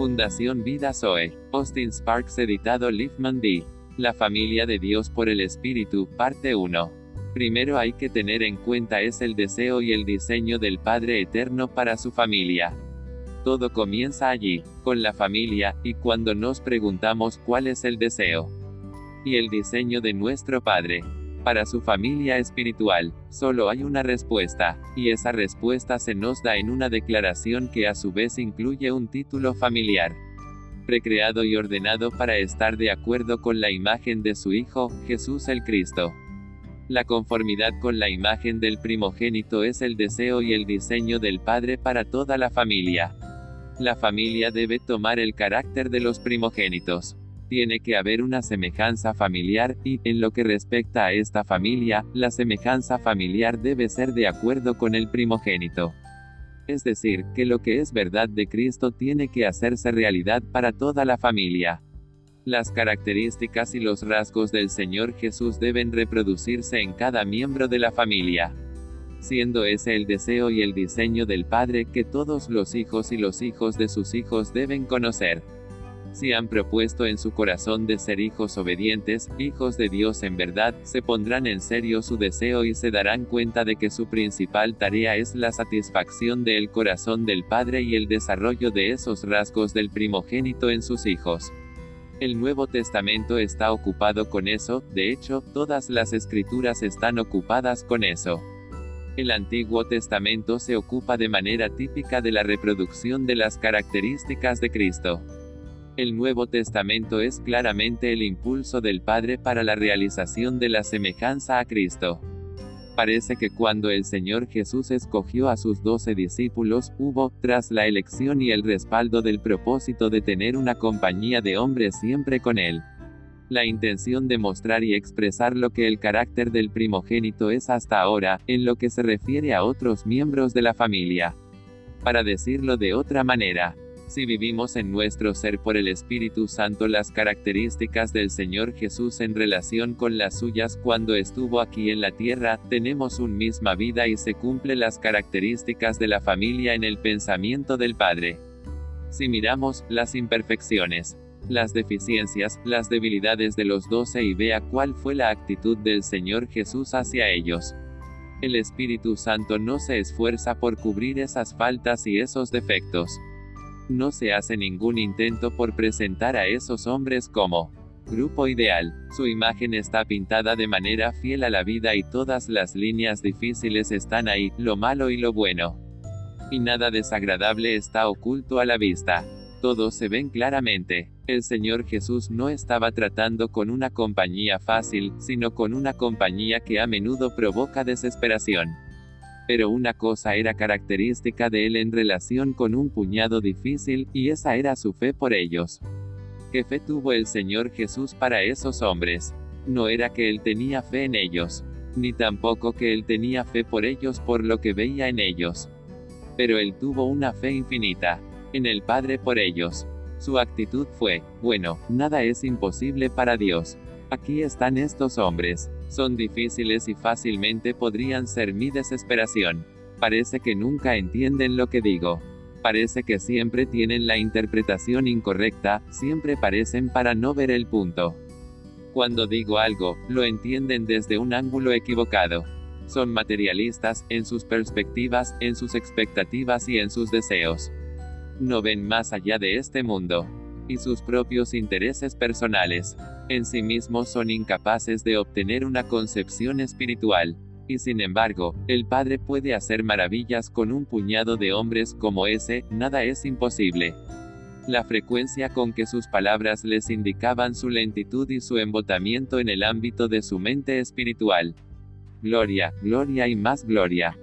Fundación Vida Zoe. Austin Sparks editado Liefman D. La familia de Dios por el Espíritu, parte 1. Primero hay que tener en cuenta es el deseo y el diseño del Padre Eterno para su familia. Todo comienza allí, con la familia, y cuando nos preguntamos cuál es el deseo y el diseño de nuestro Padre para su familia espiritual, solo hay una respuesta, y esa respuesta se nos da en una declaración que a su vez incluye un título familiar precreado y ordenado para estar de acuerdo con la imagen de su Hijo, Jesús el Cristo. La conformidad con la imagen del primogénito es el deseo y el diseño del Padre para toda la familia. La familia debe tomar el carácter de los primogénitos. Tiene que haber una semejanza familiar, y, en lo que respecta a esta familia, la semejanza familiar debe ser de acuerdo con el primogénito. Es decir, que lo que es verdad de Cristo tiene que hacerse realidad para toda la familia. Las características y los rasgos del Señor Jesús deben reproducirse en cada miembro de la familia. Siendo ese el deseo y el diseño del Padre que todos los hijos y los hijos de sus hijos deben conocer. Si han propuesto en su corazón de ser hijos obedientes, hijos de Dios en verdad, se pondrán en serio su deseo y se darán cuenta de que su principal tarea es la satisfacción del corazón del Padre y el desarrollo de esos rasgos del primogénito en sus hijos. El Nuevo Testamento está ocupado con eso, de hecho, todas las escrituras están ocupadas con eso. El Antiguo Testamento se ocupa de manera típica de la reproducción de las características de Cristo. El Nuevo Testamento es claramente el impulso del Padre para la realización de la semejanza a Cristo. Parece que cuando el Señor Jesús escogió a sus doce discípulos, hubo, tras la elección y el respaldo del propósito de tener una compañía de hombres siempre con Él, la intención de mostrar y expresar lo que el carácter del primogénito es hasta ahora, en lo que se refiere a otros miembros de la familia. Para decirlo de otra manera, si vivimos en nuestro ser por el Espíritu Santo las características del Señor Jesús en relación con las suyas cuando estuvo aquí en la tierra, tenemos un misma vida y se cumple las características de la familia en el pensamiento del Padre. Si miramos las imperfecciones, las deficiencias, las debilidades de los doce y vea cuál fue la actitud del Señor Jesús hacia ellos. El Espíritu Santo no se esfuerza por cubrir esas faltas y esos defectos no se hace ningún intento por presentar a esos hombres como grupo ideal. Su imagen está pintada de manera fiel a la vida y todas las líneas difíciles están ahí, lo malo y lo bueno. Y nada desagradable está oculto a la vista. Todos se ven claramente. El Señor Jesús no estaba tratando con una compañía fácil, sino con una compañía que a menudo provoca desesperación. Pero una cosa era característica de él en relación con un puñado difícil, y esa era su fe por ellos. ¿Qué fe tuvo el Señor Jesús para esos hombres? No era que él tenía fe en ellos, ni tampoco que él tenía fe por ellos por lo que veía en ellos. Pero él tuvo una fe infinita, en el Padre por ellos. Su actitud fue, bueno, nada es imposible para Dios. Aquí están estos hombres. Son difíciles y fácilmente podrían ser mi desesperación. Parece que nunca entienden lo que digo. Parece que siempre tienen la interpretación incorrecta, siempre parecen para no ver el punto. Cuando digo algo, lo entienden desde un ángulo equivocado. Son materialistas, en sus perspectivas, en sus expectativas y en sus deseos. No ven más allá de este mundo y sus propios intereses personales. En sí mismos son incapaces de obtener una concepción espiritual. Y sin embargo, el Padre puede hacer maravillas con un puñado de hombres como ese, nada es imposible. La frecuencia con que sus palabras les indicaban su lentitud y su embotamiento en el ámbito de su mente espiritual. Gloria, gloria y más gloria.